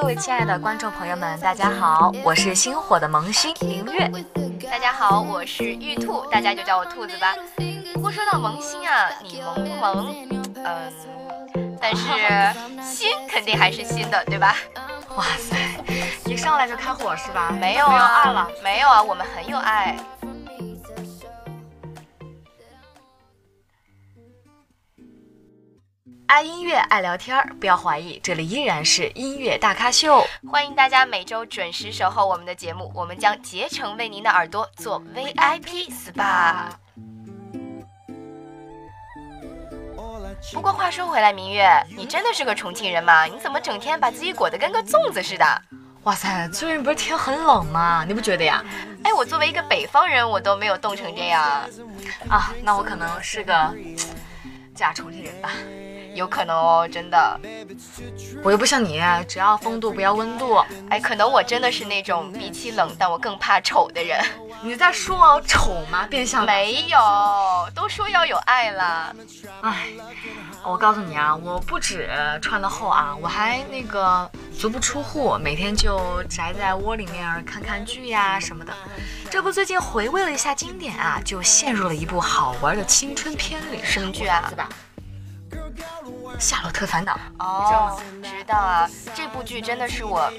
各位亲爱的观众朋友们，大家好，我是星火的萌新林月。大家好，我是玉兔，大家就叫我兔子吧。不过说到萌新啊，你萌不萌？嗯，但是新肯定还是新的，对吧？哇塞，一上来就开火是吧？没有啊，爱了，没有啊，我们很有爱。爱音乐，爱聊天儿，不要怀疑，这里依然是音乐大咖秀。欢迎大家每周准时守候我们的节目，我们将竭诚为您的耳朵做 VIP SPA。不过话说回来，明月，你真的是个重庆人吗？你怎么整天把自己裹得跟个粽子似的？哇塞，最近不是天很冷吗？你不觉得呀？哎，我作为一个北方人，我都没有冻成这样。啊，那我可能是个 假重庆人吧。有可能哦，真的，我又不像你，只要风度不要温度。哎，可能我真的是那种比起冷，但我更怕丑的人。你在说我丑吗？变相没有，都说要有爱了。哎，我告诉你啊，我不止穿的厚啊，我还那个足不出户，每天就宅在窝里面看看剧呀什么的。这不最近回味了一下经典啊，就陷入了一部好玩的青春片里。什么剧啊？夏洛特烦恼哦，知道啊，这部剧真的是我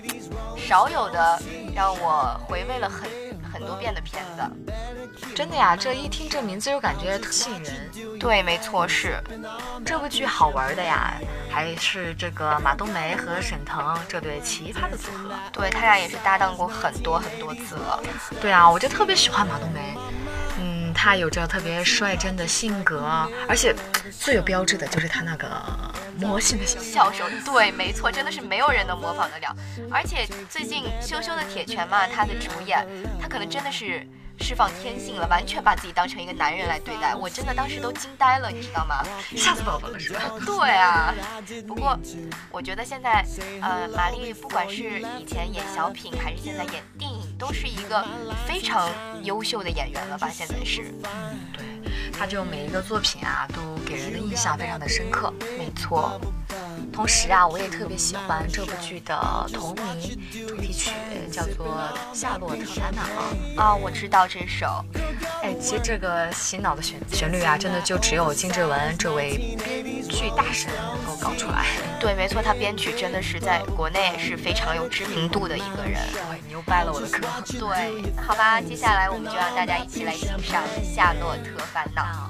少有的让我回味了很很多遍的片子。真的呀，这一听这名字就感觉特吸引人。对，没错，是这部剧好玩的呀，还是这个马冬梅和沈腾这对奇葩的组合。对他俩也是搭档过很多很多次了。对啊，我就特别喜欢马冬梅。他有着特别率真的性格，而且最有标志的就是他那个魔性的笑声。对，没错，真的是没有人能模仿得了。而且最近羞羞的铁拳嘛，他的主演，他可能真的是释放天性了，完全把自己当成一个男人来对待。我真的当时都惊呆了，你知道吗？吓死宝宝了是吧？对啊。不过我觉得现在，呃，玛丽不管是以前演小品，还是现在演电影。都是一个非常优秀的演员了吧？现在是，嗯，对，他就每一个作品啊，都给人的印象非常的深刻。没错。同时啊，我也特别喜欢这部剧的同名主题曲，叫做《夏洛特烦恼》啊，我知道这首。哎，其实这个洗脑的旋旋律啊，真的就只有金志文这位编剧大神能够搞出来。对，没错，他编曲真的是在国内是非常有知名度的一个人。对，你又掰了我的歌。对，好吧，接下来我们就让大家一起来欣赏《夏洛特烦恼》。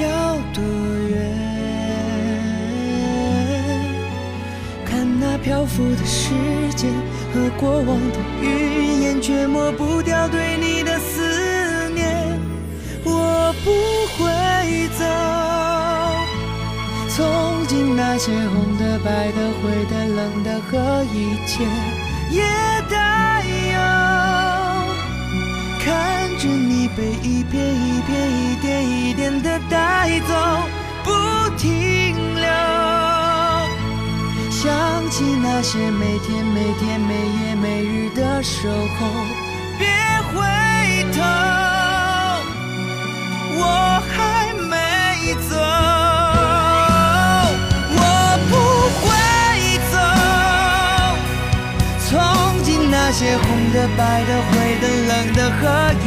要多远？看那漂浮的时间和过往的云烟，却抹不掉对你的思念。我不会走，从今那些红的、白的、灰的、冷的和一切也带着你被一片一片、一点一点的带走，不停留。想起那些每天每天、每夜每日的守候，别回头，我还没走。我不会走。从今那些红的、白的、灰的、冷的和一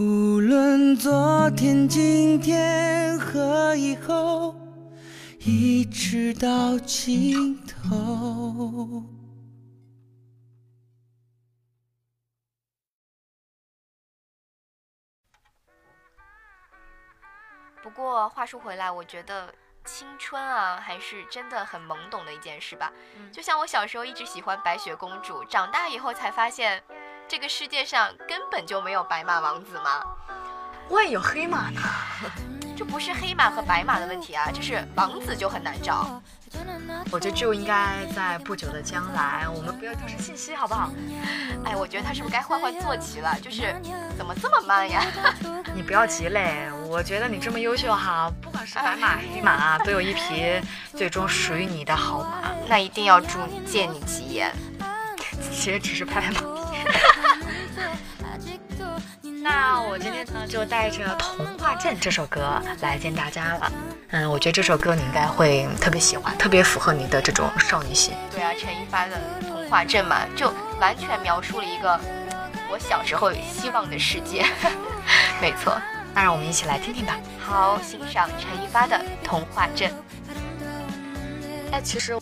无论昨天、今天和以后，一直到尽头。不过话说回来，我觉得。青春啊，还是真的很懵懂的一件事吧。就像我小时候一直喜欢白雪公主，长大以后才发现，这个世界上根本就没有白马王子嘛。万一有黑马呢？这不是黑马和白马的问题啊，这是王子就很难找。我觉得就应该在不久的将来，我们不要丢失信息，好不好？哎，我觉得他是不是该换换坐骑了？就是怎么这么慢呀？你不要急嘞，我觉得你这么优秀哈，不管是白马黑马，都有一匹最终属于你的好马。那一定要祝你借你吉言。其实只是拍拍马那我今天呢，就带着《童话镇》这首歌来见大家了。嗯，我觉得这首歌你应该会特别喜欢，特别符合你的这种少女心。对啊，陈一发的《童话镇》嘛，就完全描述了一个我小时候希望的世界。没错，那让我们一起来听听吧。好，欣赏陈一发的《童话镇》。哎，其实。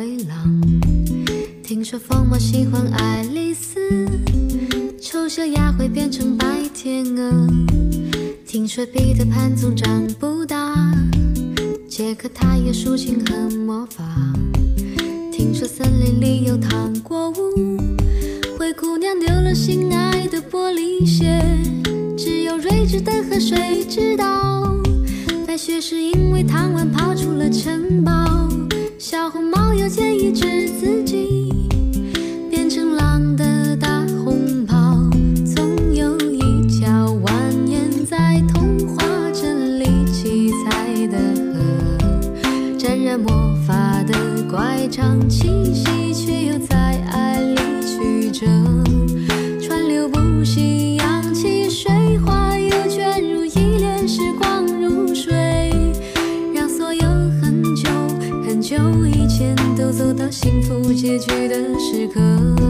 回廊。听说疯帽喜欢爱丽丝，丑小鸭会变成白天鹅。听说彼得潘总。长气息，却又在爱里曲折，川流不息，扬起水花，又卷入一帘，时光如水，让所有很久很久以前都走到幸福结局的时刻。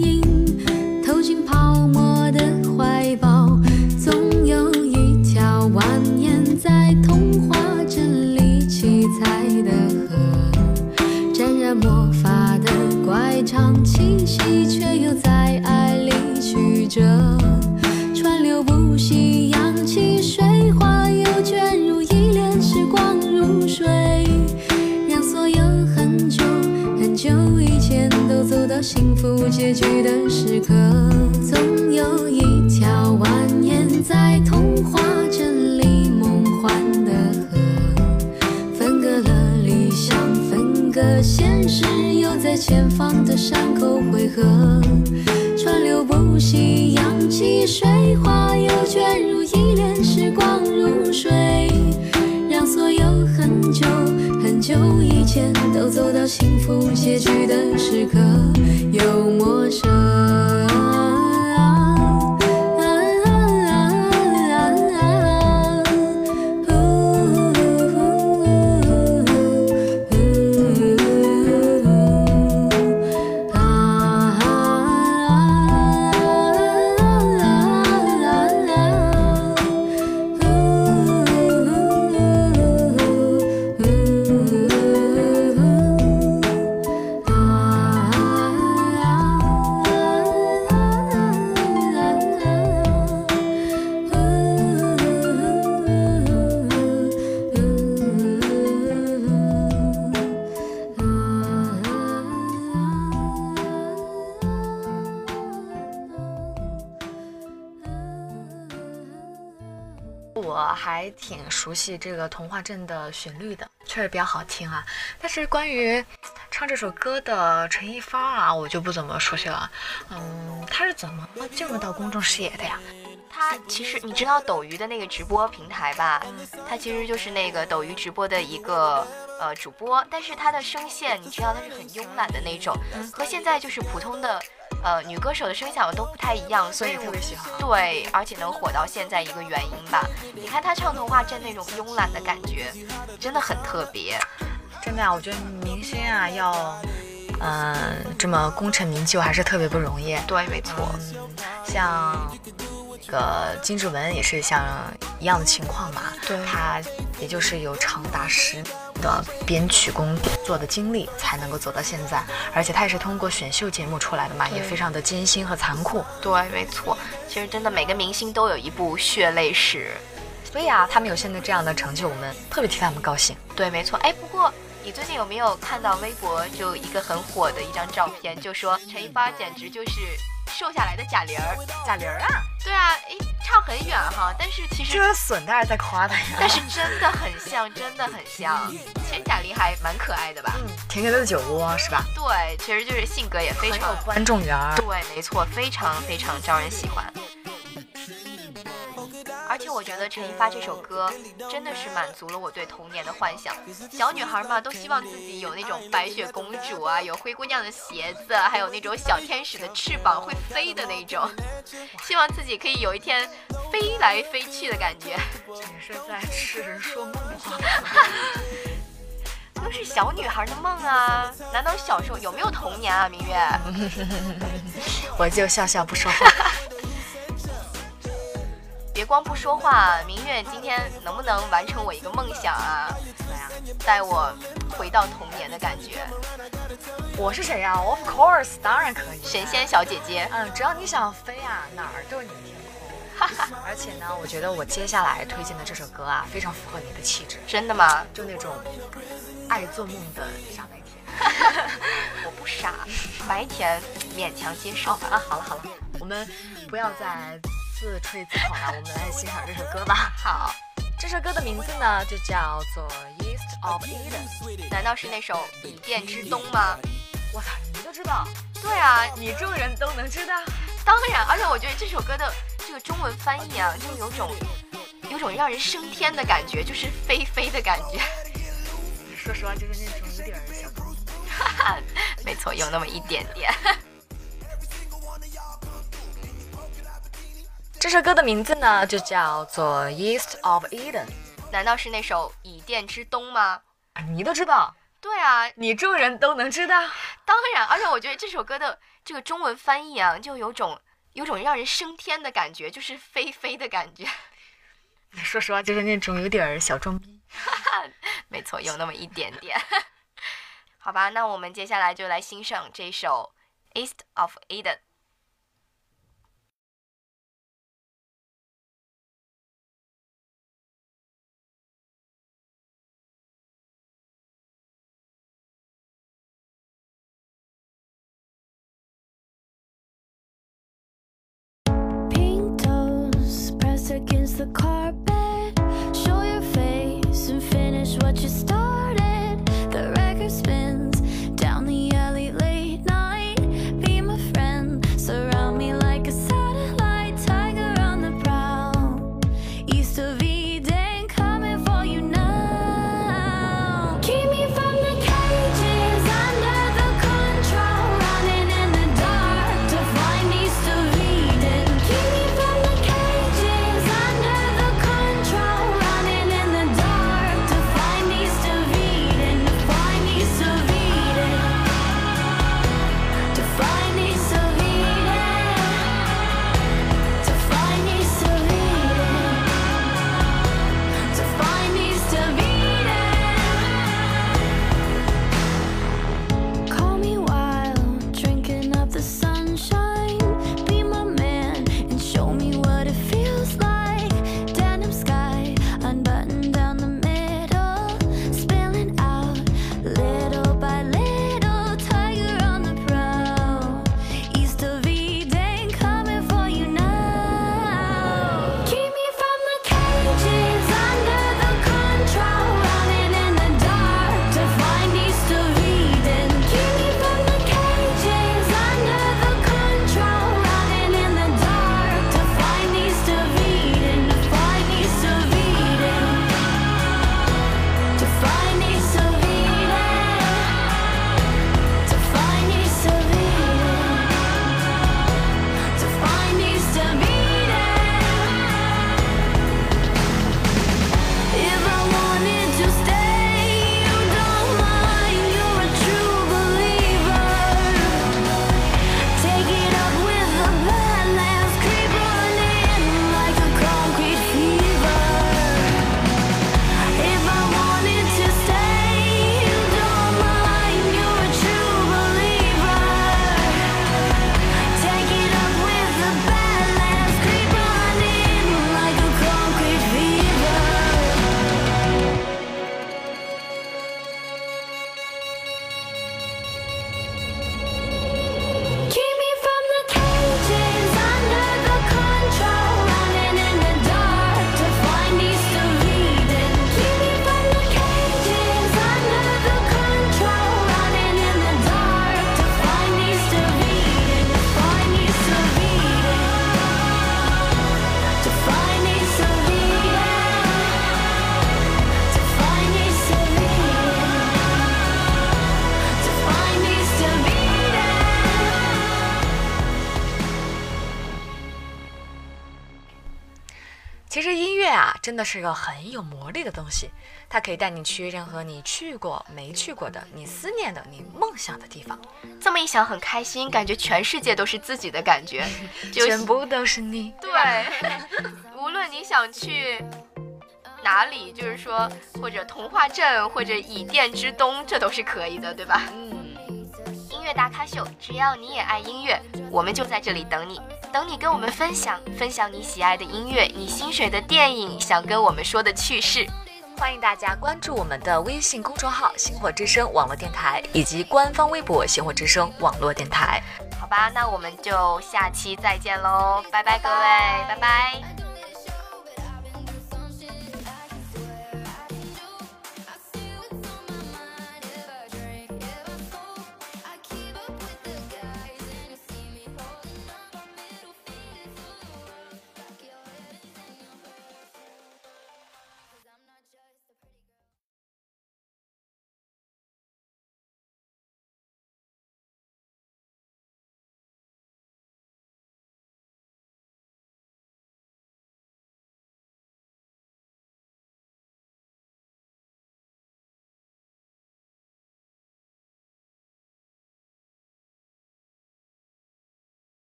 喜，却又在爱里曲折。川流不息，扬起水花，又卷入一帘时光如水，让所有很久很久以前都走到幸福结局的时刻。到幸福结局的时刻，挺熟悉这个童话镇的旋律的，确实比较好听啊。但是关于唱这首歌的陈一发啊，我就不怎么熟悉了。嗯，他是怎么进入到公众视野的呀？他其实你知道斗鱼的那个直播平台吧？他其实就是那个斗鱼直播的一个呃主播，但是他的声线你知道他是很慵懒的那种，和现在就是普通的呃女歌手的声响都不太一样，所以特别喜欢。对，而且能火到现在一个原因吧。你看他唱童话镇那种慵懒的感觉，真的很特别。真的啊，我觉得明星啊要嗯、这么功成名就还是特别不容易。对，没错。嗯，像这个金志文也是像一样的情况嘛。对他也就是有长达十的编曲工作的经历，才能够走到现在。而且他也是通过选秀节目出来的嘛，也非常的艰辛和残酷。对，没错。其实真的每个明星都有一部血泪史。所以啊，他们有现在这样的成就，我们特别替他们高兴。对，没错。哎，不过你最近有没有看到微博就一个很火的一张照片，就说陈一发简直就是瘦下来的贾玲儿。贾玲儿啊，对啊，哎，差很远哈，但是其实这损当然在夸她呀。但是真的很像，真的很像。其实贾玲还蛮可爱的吧？嗯，甜甜的酒窝是吧？对，其实就是性格也非常观众缘。对，没错，非常非常招人喜欢。而且我觉得陈一发这首歌真的是满足了我对童年的幻想。小女孩嘛，都希望自己有那种白雪公主啊，有灰姑娘的鞋子，还有那种小天使的翅膀会飞的那种，希望自己可以有一天飞来飞去的感觉。你是在痴人说梦话。都是小女孩的梦啊！难道小时候有没有童年啊？明月，我就笑笑不说话。别光不说话，明月今天能不能完成我一个梦想啊？怎么样？带我回到童年的感觉。我是谁呀、o f course，当然可以。神仙小姐姐，嗯，只要你想飞啊，哪儿都是你的天空。而且呢，我觉得我接下来推荐的这首歌啊，非常符合你的气质，真的吗？就那种爱做梦的傻白甜。我不傻，白甜勉强接受吧。啊，好了好了，我们不要再自吹自捧了，我们来欣赏这首歌吧。好，这首歌的名字呢，就叫做《East of Eden》。难道是那首《以电之东》吗？我操，你都知道，对啊，你这种人都能知道。当然，而且我觉得这首歌的这个中文翻译啊，就有种有种让人升天的感觉，就是飞飞的感觉。说实话，就是那种有点儿小高 没错，有那么一点点。这首歌的名字呢，就叫做《East of Eden》。难道是那首《以电之东》吗？你都知道？对啊，你众人都能知道。当然，而且我觉得这首歌的这个中文翻译啊，就有种有种让人升天的感觉，就是飞飞的感觉。说实话，就是那种有点小装逼。没错，有那么一点点。好吧，那我们接下来就来欣赏这首《East of Eden》。The carpet. 的是个很有魔力的东西，它可以带你去任何你去过、没去过的、你思念的、你梦想的地方，这么一想很开心，感觉全世界都是自己的感觉，就全部都是你。对，无论你想去哪里，就是说或者童话镇或者以电之东，这都是可以的，对吧？嗯，音乐大咖秀，只要你也爱音乐，我们就在这里等你，等你跟我们分享，分享你喜爱的音乐，你心水的电影，想跟我们说的趣事。欢迎大家关注我们的微信公众号“星火之声网络电台”以及官方微博“星火之声网络电台”。好吧，那我们就下期再见喽，拜拜各位，拜拜